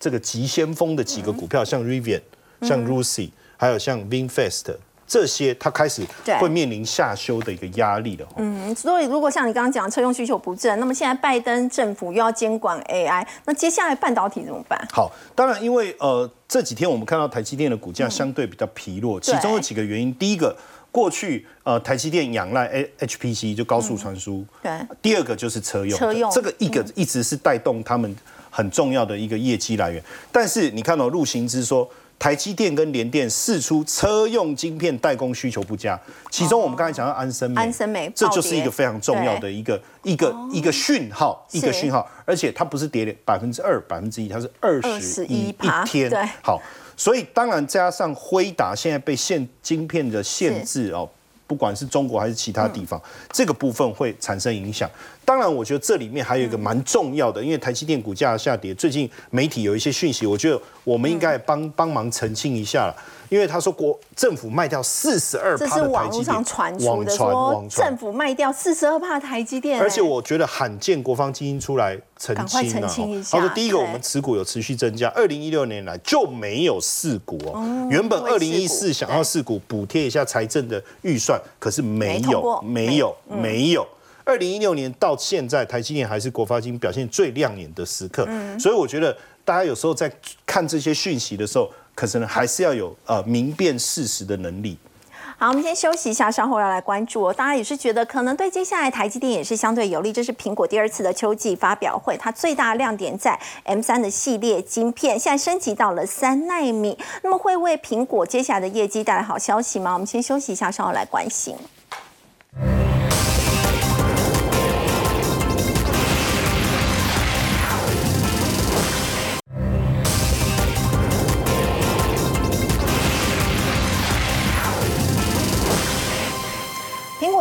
这个急先锋的几个股票，像 Rivian，像 Lucy，还有像 Vinfast。这些它开始对会面临下修的一个压力了。嗯，所以如果像你刚刚讲车用需求不振，那么现在拜登政府又要监管 AI，那接下来半导体怎么办？好，当然因为呃这几天我们看到台积电的股价相对比较疲弱，其中有几个原因。第一个，过去呃台积电仰赖 A HPC 就高速传输，对第二个就是车用的，车用这个一个一直是带动他们很重要的一个业绩来源。但是你看到陆行之说。台积电跟联电释出车用晶片代工需求不佳，其中我们刚才讲到安森美，安森美这就是一个非常重要的一个一个一个讯号，一个是。讯号，而且它不是跌百分之二、百分之一，它是二十一一天。对，好，所以当然加上辉达现在被限晶片的限制哦。不管是中国还是其他地方，这个部分会产生影响。当然，我觉得这里面还有一个蛮重要的，因为台积电股价下跌，最近媒体有一些讯息，我觉得我们应该帮帮忙澄清一下了。因为他说国政府卖掉四十二这趴的台积电，是网络上传出的，网传说政府卖掉四十二帕台积电，而且我觉得罕见国防基金出来澄清了他说第一个我们持股有持续增加，二零一六年来就没有试股哦，原本二零一四想要试股补贴一下财政的预算，可是没有没有没有。二零一六年到现在，台积电还是国发金表现最亮眼的时刻，所以我觉得大家有时候在看这些讯息的时候，可是呢还是要有呃明辨事实的能力。好，我们先休息一下，稍后要来关注哦。大家也是觉得可能对接下来台积电也是相对有利，这是苹果第二次的秋季发表会，它最大亮点在 M 三的系列晶片，现在升级到了三纳米，那么会为苹果接下来的业绩带来好消息吗？我们先休息一下，稍后来关心。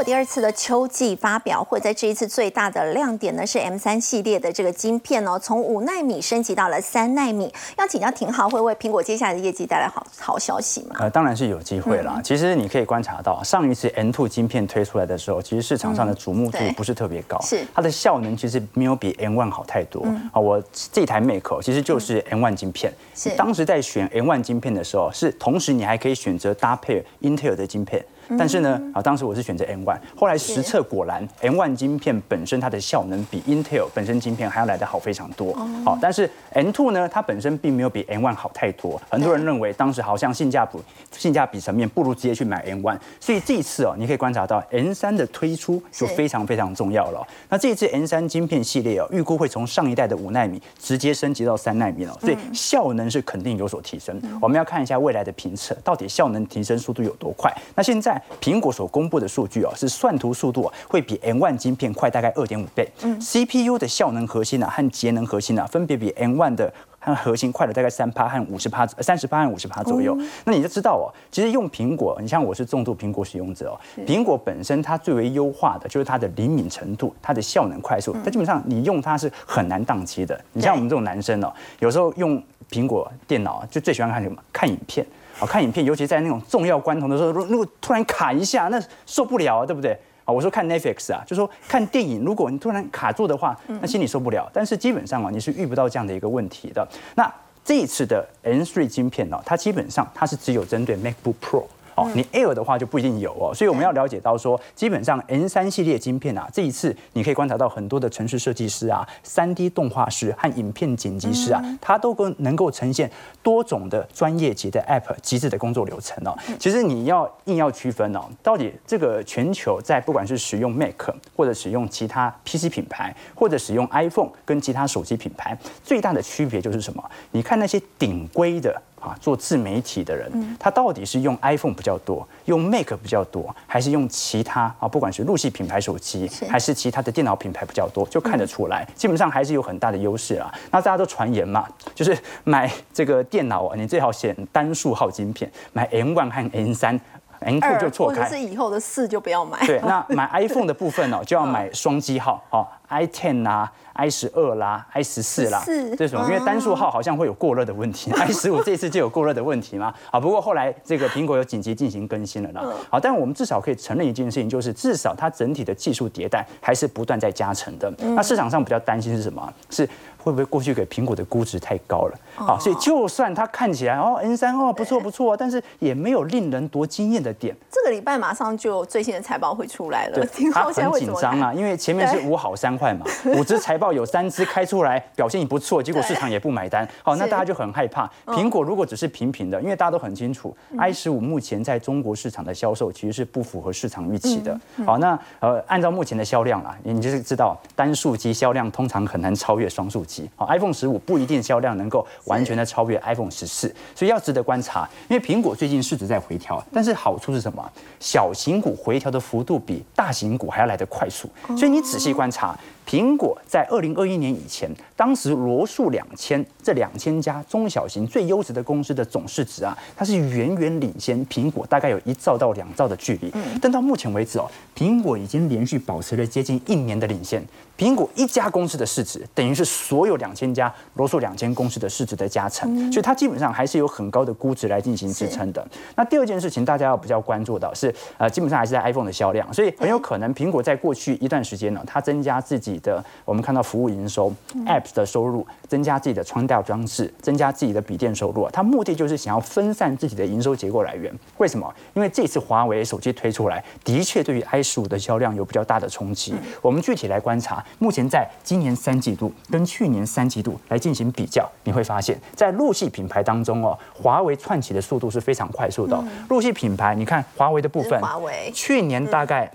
果第二次的秋季发表会，在这一次最大的亮点呢是 M 三系列的这个晶片哦，从五纳米升级到了三纳米。要请教廷浩，会为苹果接下来的业绩带来好好消息吗？呃，当然是有机会啦。其实你可以观察到，上一次 N2 晶片推出来的时候，其实市场上的瞩目度不是特别高，是它的效能其实没有比 N1 好太多。啊，我这台 Mac 哦其实就是 N1 晶片。是当时在选 N1 晶片的时候，是同时你还可以选择搭配 Intel 的晶片。但是呢，啊，当时我是选择 N1，后来实测果然 N1 晶片本身它的效能比 Intel 本身晶片还要来得好非常多。好，但是 N2 呢，它本身并没有比 N1 好太多。很多人认为当时好像性价比性价比层面不如直接去买 N1，所以这一次哦，你可以观察到 N3 的推出就非常非常重要了哦。那这一次 N3 晶片系列哦，预估会从上一代的五纳米直接升级到三纳米了，所以效能是肯定有所提升。我们要看一下未来的评测，到底效能提升速度有多快。那现在苹果所公布的数据哦，是算图速度、啊、会比 N1 晶片快大概二点五倍。CPU 的效能核心啊和节能核心啊，分别比 N1 的和核心快了大概三趴和五十趴，三十趴和五十趴左右。那你就知道哦，其实用苹果，你像我是重度苹果使用者哦，苹果本身它最为优化的就是它的灵敏程度，它的效能快速。它基本上你用它是很难宕机的。你像我们这种男生哦，有时候用苹果电脑就最喜欢看什么？看影片。好看影片，尤其在那种重要关头的时候，如如果突然卡一下，那受不了啊，对不对？啊，我说看 Netflix 啊，就说看电影，如果你突然卡住的话，那心里受不了。但是基本上啊，你是遇不到这样的一个问题的。那这一次的 N3 晶片呢、它基本上它是只有针对 MacBook Pro。哦，你 Air 的话就不一定有哦，所以我们要了解到说，基本上 N 三系列晶片啊，这一次你可以观察到很多的城市设计师啊、三 D 动画师和影片剪辑师啊，他都够能够呈现多种的专业级的 App 极致的工作流程哦。其实你要硬要区分哦，到底这个全球在不管是使用 Mac 或者使用其他 PC 品牌，或者使用 iPhone 跟其他手机品牌，最大的区别就是什么？你看那些顶规的。啊，做自媒体的人，他到底是用 iPhone 比较多，用 Mac 比较多，还是用其他啊？不管是陆系品牌手机，还是其他的电脑品牌比较多，就看得出来，基本上还是有很大的优势啊。那大家都传言嘛，就是买这个电脑啊，你最好选单数号晶片，买 M1 和 N3。N 2就错开，或者是以后的四就不要买。对，那 买 iPhone 的部分哦，就要买双机号，哦，i ten 啊，i 十二啦，i 十四啦，14这种，因为单数号好像会有过热的问题，i 十五这次就有过热的问题嘛。啊，不过后来这个苹果有紧急进行更新了啦。好，但我们至少可以承认一件事情，就是至少它整体的技术迭代还是不断在加成的。那市场上比较担心是什么？是会不会过去给苹果的估值太高了？啊，所以就算它看起来哦，N 三哦不错不错，但是也没有令人多惊艳的点。这个礼拜马上就最新的财报会出来了，它很紧张啊，因为前面是五好三坏嘛，五只财报有三只开出来表现也不错，结果市场也不买单，好，那大家就很害怕。苹果如果只是平平的，因为大家都很清楚，i 十五目前在中国市场的销售其实是不符合市场预期的。好，那呃，按照目前的销量啊，你就是知道单数机销量通常很难超越双数机。好，iPhone 十五不一定销量能够完全的超越 iPhone 十四，所以要值得观察。因为苹果最近市值在回调，但是好处是什么？小型股回调的幅度比大型股还要来得快速，所以你仔细观察。苹果在二零二一年以前，当时罗素两千这两千家中小型最优质的公司的总市值啊，它是远远领先苹果，大概有一兆到两兆的距离。但到目前为止哦，苹果已经连续保持了接近一年的领先。苹果一家公司的市值，等于是所有两千家罗素两千公司的市值的加成，所以它基本上还是有很高的估值来进行支撑的。那第二件事情，大家要比较关注到是，呃，基本上还是在 iPhone 的销量，所以很有可能苹果在过去一段时间呢，它增加自己的，我们看到服务营收、Apps 的收入，增加自己的穿戴装置，增加自己的笔电收入，它目的就是想要分散自己的营收结构来源。为什么？因为这次华为手机推出来，的确对于 i 十五的销量有比较大的冲击。我们具体来观察。目前在今年三季度跟去年三季度来进行比较，你会发现在陆系品牌当中哦，华为窜起的速度是非常快速的。陆系品牌，你看华为的部分，华为去年大概。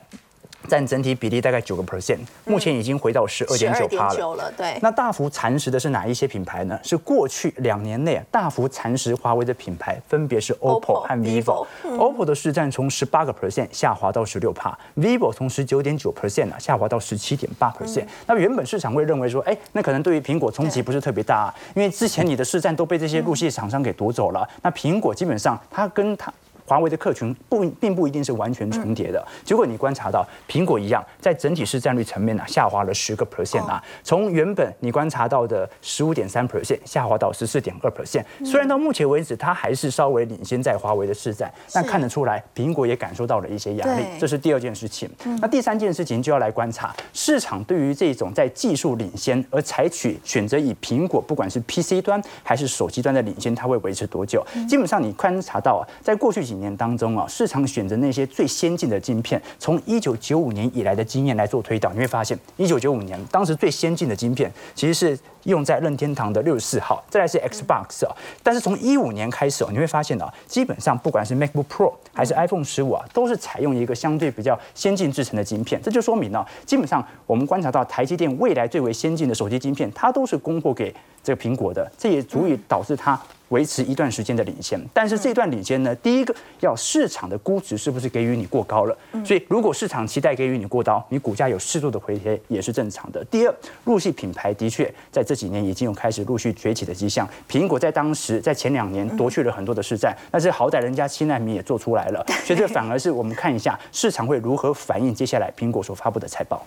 占整体比例大概九个 percent，目前已经回到十二点九趴了。对，那大幅蚕食的是哪一些品牌呢？是过去两年内大幅蚕食华为的品牌，分别是 OPPO 和 vivo。OPPO 的市占从十八个 percent 下滑到十六趴，vivo 从十九点九 percent 啊下滑到十七点八 percent。那原本市场会认为说，哎，那可能对于苹果冲击不是特别大，啊因为之前你的市占都被这些入系厂商给夺走了。那苹果基本上它跟它。华为的客群不并不一定是完全重叠的，结果你观察到苹果一样，在整体市占率层面呢下滑了十个 percent 啊，从原本你观察到的十五点三 percent 下滑到十四点二 percent。虽然到目前为止它还是稍微领先在华为的市占，但看得出来苹果也感受到了一些压力，这是第二件事情。那第三件事情就要来观察市场对于这种在技术领先而采取选择以苹果不管是 PC 端还是手机端的领先，它会维持多久？基本上你观察到啊，在过去几年当中啊，市场选择那些最先进的晶片，从一九九五年以来的经验来做推导，你会发现，一九九五年当时最先进的晶片其实是用在任天堂的六十四号，再来是 Xbox 啊。但是从一五年开始哦，你会发现啊，基本上不管是 MacBook Pro 还是 iPhone 十五啊，都是采用一个相对比较先进制成的晶片。这就说明呢，基本上我们观察到台积电未来最为先进的手机晶片，它都是供货给这个苹果的，这也足以导致它。维持一段时间的领先，但是这段领先呢，第一个要市场的估值是不是给予你过高了？所以如果市场期待给予你过高，你股价有适度的回跌也是正常的。第二，入系品牌的确在这几年已经有开始陆续崛起的迹象。苹果在当时在前两年夺去了很多的市占，但是好歹人家七纳米也做出来了，所以这反而是我们看一下市场会如何反映接下来苹果所发布的财报。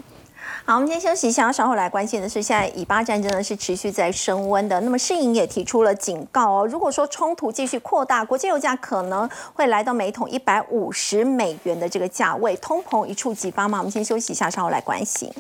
好，我们先休息一下，稍后来关心的是，现在以巴战争呢是持续在升温的。那么世银也提出了警告哦，如果说冲突继续扩大，国际油价可能会来到每桶一百五十美元的这个价位，通膨一触即发嘛？我们先休息一下，稍后来关心。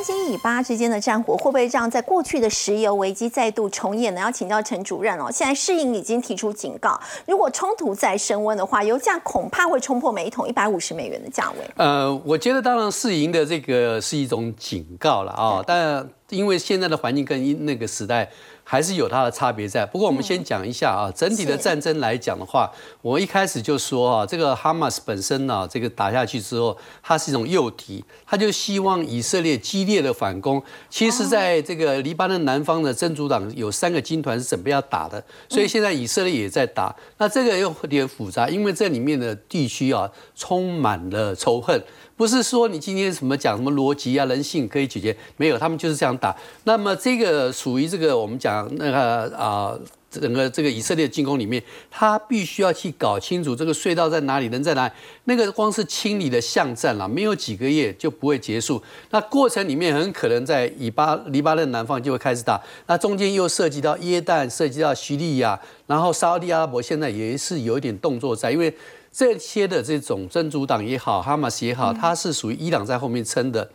关心以八之间的战火会不会这样在过去的石油危机再度重演呢？要请教陈主任哦。现在世银已经提出警告，如果冲突再升温的话，油价恐怕会冲破每一桶一百五十美元的价位。呃，我觉得当然世银的这个是一种警告了啊，但因为现在的环境跟那个时代。还是有它的差别在。不过我们先讲一下啊，整体的战争来讲的话，我一开始就说啊，这个哈马斯本身呢，这个打下去之后，它是一种诱敌，他就希望以色列激烈的反攻。其实，在这个黎巴嫩南方的真主党有三个军团是准备要打的，所以现在以色列也在打。那这个又有点复杂，因为这里面的地区啊，充满了仇恨。不是说你今天什么讲什么逻辑啊、人性可以解决，没有，他们就是这样打。那么这个属于这个我们讲那个啊整个这个以色列进攻里面，他必须要去搞清楚这个隧道在哪里，人在哪里。那个光是清理的巷战了，没有几个月就不会结束。那过程里面很可能在以巴黎巴嫩南方就会开始打，那中间又涉及到耶旦，涉及到叙利亚，然后沙特阿拉伯现在也是有一点动作在，因为这些的这种真主党也好，哈马斯也好，它是属于伊朗在后面撑的。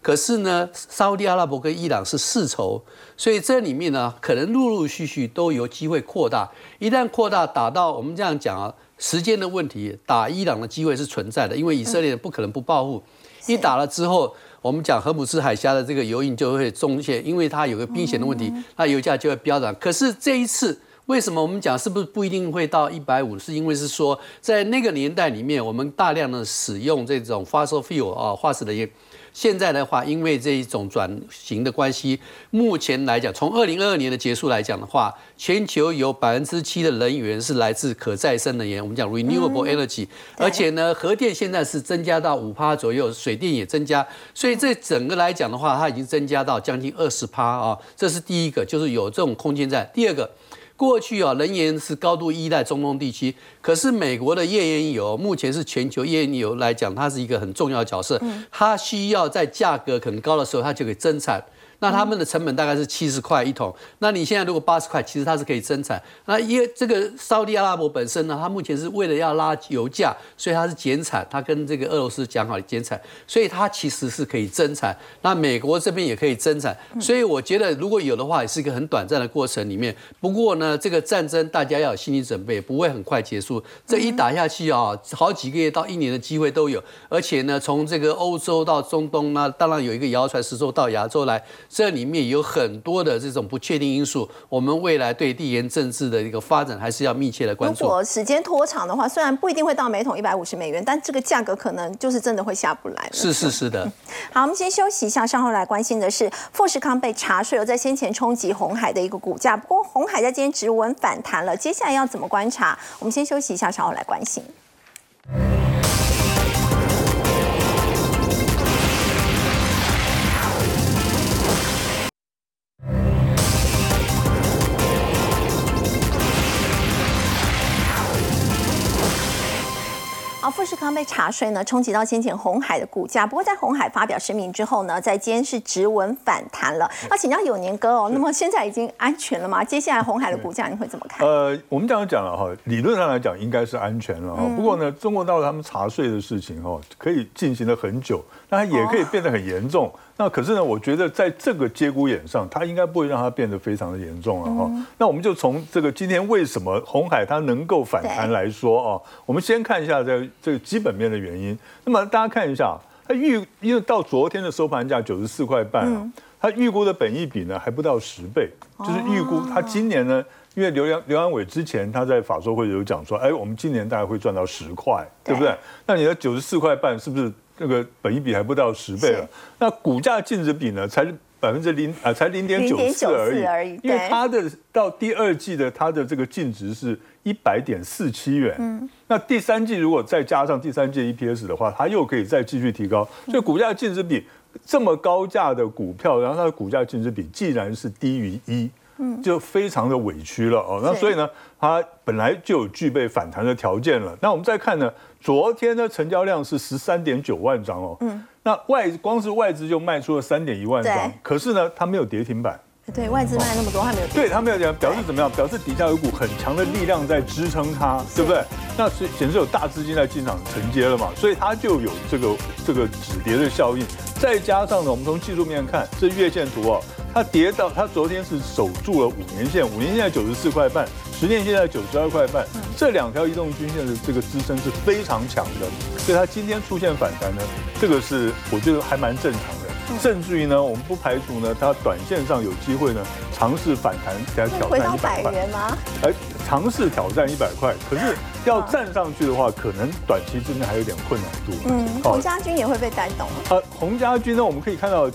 可是呢，沙地阿拉伯跟伊朗是世仇，所以这里面呢，可能陆陆续续都有机会扩大。一旦扩大，打到我们这样讲啊，时间的问题，打伊朗的机会是存在的，因为以色列不可能不报复。一打了之后，我们讲荷姆斯海峡的这个油印就会中线，因为它有个避险的问题，那油价就会飙涨。可是这一次，为什么我们讲是不是不一定会到一百五？是因为是说在那个年代里面，我们大量的使用这种 fossil fuel 啊，化石能源。现在的话，因为这一种转型的关系，目前来讲，从二零二二年的结束来讲的话，全球有百分之七的能源是来自可再生能源，我们讲 renewable energy，而且呢，核电现在是增加到五趴左右，水电也增加，所以这整个来讲的话，它已经增加到将近二十趴啊，这是第一个，就是有这种空间在。第二个。过去啊，能源是高度依赖中东地区，可是美国的页岩油目前是全球页岩油来讲，它是一个很重要的角色，它需要在价格很高的时候，它就可以增产。那他们的成本大概是七十块一桶，那你现在如果八十块，其实它是可以增产。那因为这个沙特阿拉伯本身呢，它目前是为了要拉油价，所以它是减产，它跟这个俄罗斯讲好减产，所以它其实是可以增产。那美国这边也可以增产，所以我觉得如果有的话，也是一个很短暂的过程里面。不过呢，这个战争大家要有心理准备，不会很快结束。这一打下去啊，好几个月到一年的机会都有。而且呢，从这个欧洲到中东，呢当然有一个谣传是说到亚洲来。这里面有很多的这种不确定因素，我们未来对地缘政治的一个发展还是要密切的关注。如果时间拖长的话，虽然不一定会到每桶一百五十美元，但这个价格可能就是真的会下不来。是是是的。好，我们先休息一下，稍后来关心的是富士康被查税，有在先前冲击红海的一个股价，不过红海在今天止稳反弹了，接下来要怎么观察？我们先休息一下，稍后来关心。富士康被查税呢，冲击到先前红海的股价。不过在红海发表声明之后呢，在今天是直稳反弹了。那请教有年哥哦，那么现在已经安全了吗？接下来红海的股价你会怎么看？呃，我们这样讲了哈，理论上来讲应该是安全了哈。不过呢，中国大陆他们查税的事情哈，可以进行了很久，那也可以变得很严重。那可是呢，我觉得在这个节骨眼上，它应该不会让它变得非常的严重了哈。那我们就从这个今天为什么红海它能够反弹来说啊，我们先看一下这这个基本面的原因。那么大家看一下，它预因为到昨天的收盘价九十四块半，它预估的本益比呢还不到十倍，就是预估它今年呢，因为刘洋刘安伟之前他在法说会有讲说，哎，我们今年大概会赚到十块，对不对？那你的九十四块半是不是？那个本益比还不到十倍了，那股价净值比呢？才百分之零啊，才零点九四而已。因为它的到第二季的它的这个净值是一百点四七元。嗯，那第三季如果再加上第三季 EPS 的话，它又可以再继续提高。所以股价净值比这么高价的股票，然后它的股价净值比既然是低于一。就非常的委屈了哦，那所以呢，它本来就有具备反弹的条件了。那我们再看呢，昨天的成交量是十三点九万张哦，嗯，那外光是外资就卖出了三点一万张，可是呢，它没有跌停板。对外资卖那么多，还没有对它没有讲，表示怎么样？表示底下有股很强的力量在支撑它，对不对？那是显示有大资金在进场承接了嘛，所以它就有这个这个止跌的效应。再加上呢，我们从技术面看，这月线图哦，它跌到它昨天是守住了五年线，五年线在九十四块半，十年线在九十二块半，这两条移动均线的这个支撑是非常强的，所以它今天出现反弹呢，这个是我觉得还蛮正常的。甚至于呢，我们不排除呢，它短线上有机会呢，尝试反弹，来挑战一百元吗？哎，尝试挑战一百块，可是要站上去的话，可能短期之内还有点困难度。嗯，洪家军也会被带动。呃，洪家军呢，我们可以看到